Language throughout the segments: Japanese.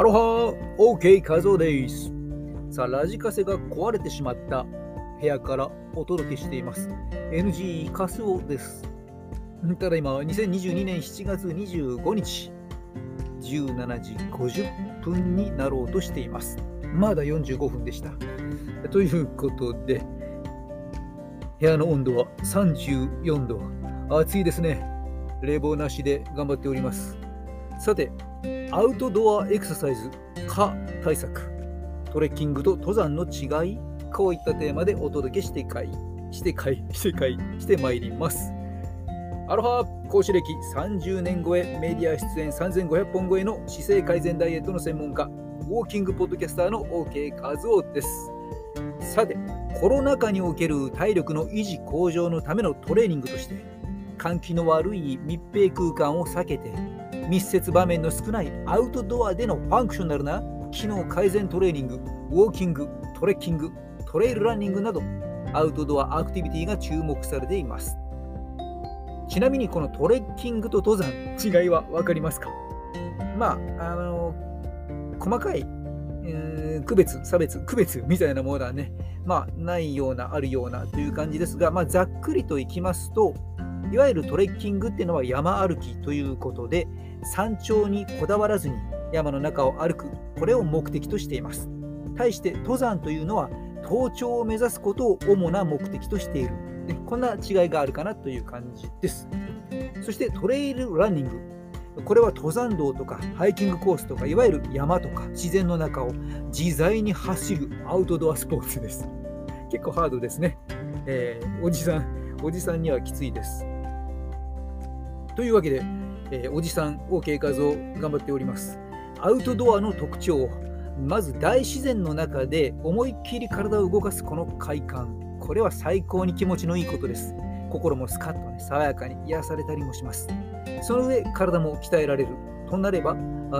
アロハ !OK カゾです。さあ、ラジカセが壊れてしまった部屋からお届けしています。NG カスオです。ただいま、2022年7月25日、17時50分になろうとしています。まだ45分でした。ということで、部屋の温度は34度。暑いですね。冷房なしで頑張っております。さて、アウトドアエクササイズ、蚊対策、トレッキングと登山の違い、こういったテーマでお届けしてかい、してかい、してかい、してまいります。アロハ講師歴30年超え、メディア出演3500本超えの姿勢改善ダイエットの専門家、ウォーキングポッドキャスターの OK 和夫です。さて、コロナ禍における体力の維持向上のためのトレーニングとして、換気の悪い密閉空間を避けて密接場面の少ないアウトドアでのファンクショナルな。機能改善トレーニングウォーキングトレッキングトレイルランニングなどアウトドアアクティビティが注目されています。ちなみにこのトレッキングと登山違いは分かりますか？まああの細かい、えー、区別差別区別みたいなものはねまあないようなあるようなという感じですが、まあ、ざっくりといきますといわゆるトレッキングっていうのは山歩きということで山頂にこだわらずに山の中を歩くこれを目的としています。対して登山というのは登頂を目指すことを主な目的としている、こんな違いがあるかなという感じです。そしてトレイルランニング。これは登山道とかハイキングコースとかいわゆる山とか自然の中を自在に走るアウトドアスポーツです。結構ハードですね、えー、おじさんおじさんにはきついです。というわけで、えー、おじさん OK 画像頑張っております。アウトドアの特徴、まず大自然の中で思いっきり体を動かすこの快感、これは最高に気持ちのいいことです。心もスカッとね、爽やかに癒されたりもします。その上、体も鍛えられる。となれば、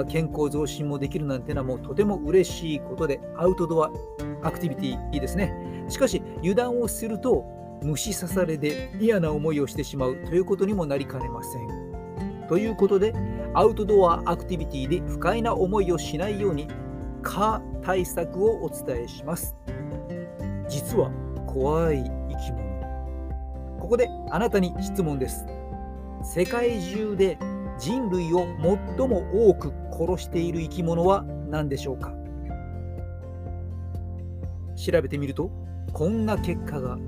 健康増進もできるなんてのはもうとても嬉しいことで、アウトドアアクティビティいいですね。しかし、油断をすると、虫刺されで嫌な思いをしてしまうということにもなりかねません。ということで、アウトドアアクティビティで不快な思いをしないように、蚊対策をお伝えします。実は怖い生き物。ここであなたに質問です。世界中で人類を最も多く殺している生き物は何でしょうか？調べてみるとこんな結果が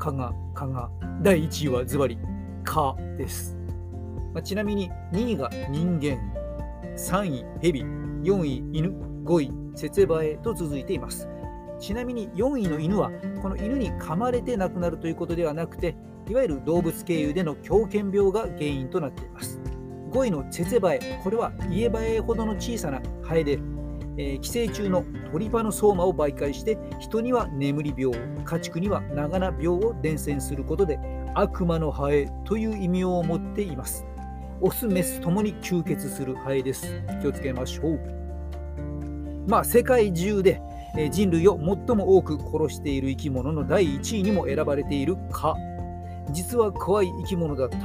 蚊が蚊が。第1位はズバリ蚊です、まあ、ちなみに2位が人間3位ヘビ4位犬5位セツバエと続いています。ちなみに4位の犬はこの犬に噛まれて亡くなるということではなくていわゆる動物経由での狂犬病が原因となっています。5位のツェツェバエこれはイエバエほどの小さなハエでえ、寄生虫のトリパノソーマを媒介して人には眠り病家畜には長名病を伝染することで悪魔のハエという意味を持っています。オスメスともに吸血するハエです。気をつけましょう。まあ世界中で人類を最も多く殺している生き物の第1位にも選ばれている蚊。実は怖い生き物だった、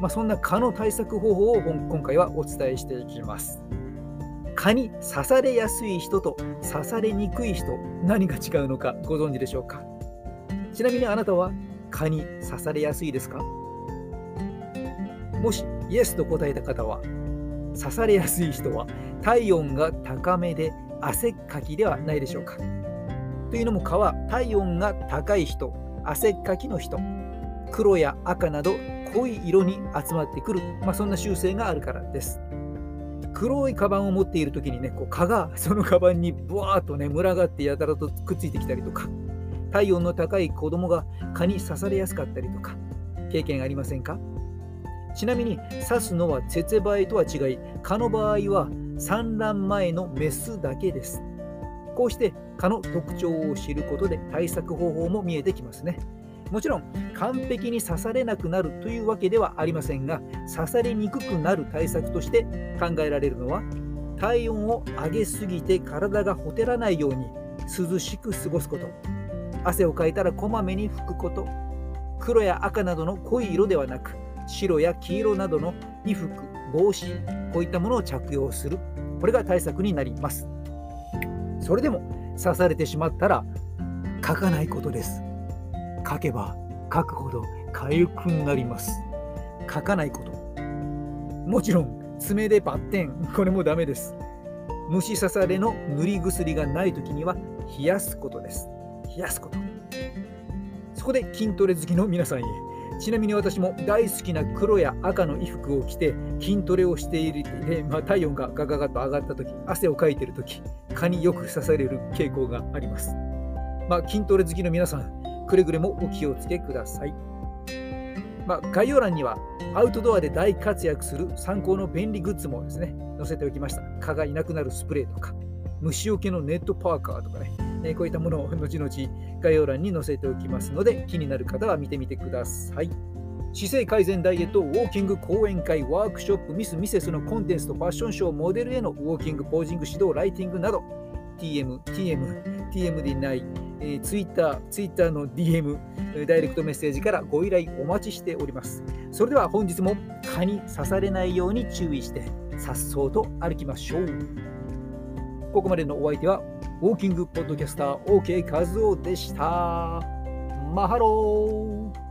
まあ、そんな蚊の対策方法を今回はお伝えしていきます。蚊に刺されやすい人と刺されにくい人何が違うのかご存知でしょうか？ちなみにあなたは蚊に刺されやすいですか？もしイエスと答えた方は刺されやすい人は体温が高めで汗っかきではないでしょうか？というのも蚊は体温が高い人汗っかきの人黒や赤など濃い色に集まってくる、まあ、そんな習性があるからです。黒いカバンを持っている時にねこう蚊がそのカバンにブワーッとね群がってやたらとくっついてきたりとか体温の高い子供が蚊に刺されやすかったりとか経験ありませんか？ちなみに刺すのはツェツェバエとは違い蚊の場合は産卵前のメスだけです。こうして蚊の特徴を知ることで対策方法も見えてきますね。もちろん完璧に刺されなくなるというわけではありませんが刺されにくくなる対策として考えられるのは体温を上げすぎて体がほてらないように涼しく過ごすこと汗をかいたらこまめに拭くこと黒や赤などの濃い色ではなく白や黄色などの衣服帽子こういったものを着用するこれが対策になります。それでも刺されてしまったら書かないことです。書けば書くほど痒くなります。書かないこと。もちろん爪でバッテン、これもダメです。虫刺されの塗り薬がない時には冷やすことです。冷やすこと。そこで筋トレ好きの皆さんへ。ちなみに私も大好きな黒や赤の衣服を着て筋トレをしているで、まあ、体温がガガガと上がった時汗をかいている時蚊によく刺される傾向があります、まあ、筋トレ好きの皆さんくれぐれもお気をつけください、まあ、概要欄にはアウトドアで大活躍する参考の便利グッズもですね載せておきました蚊がいなくなるスプレーとか虫除けのネットパーカーとかねえこういったものを後々概要欄に載せておきますので気になる方は見てみてください。姿勢改善ダイエット、ウォーキング、講演会、ワークショップ、ミス・ミセスのコンテンツとファッションショー、モデルへのウォーキング、ポージング指導、ライティングなど、TM、TM、TM でない、えー、Twitter、Twitter の DM、ダイレクトメッセージからご依頼お待ちしております。それでは本日も蚊に刺されないように注意して、さっそうと歩きましょう。ここまでのお相手はウォーキングポッドキャスター OK 和夫でした。マハロー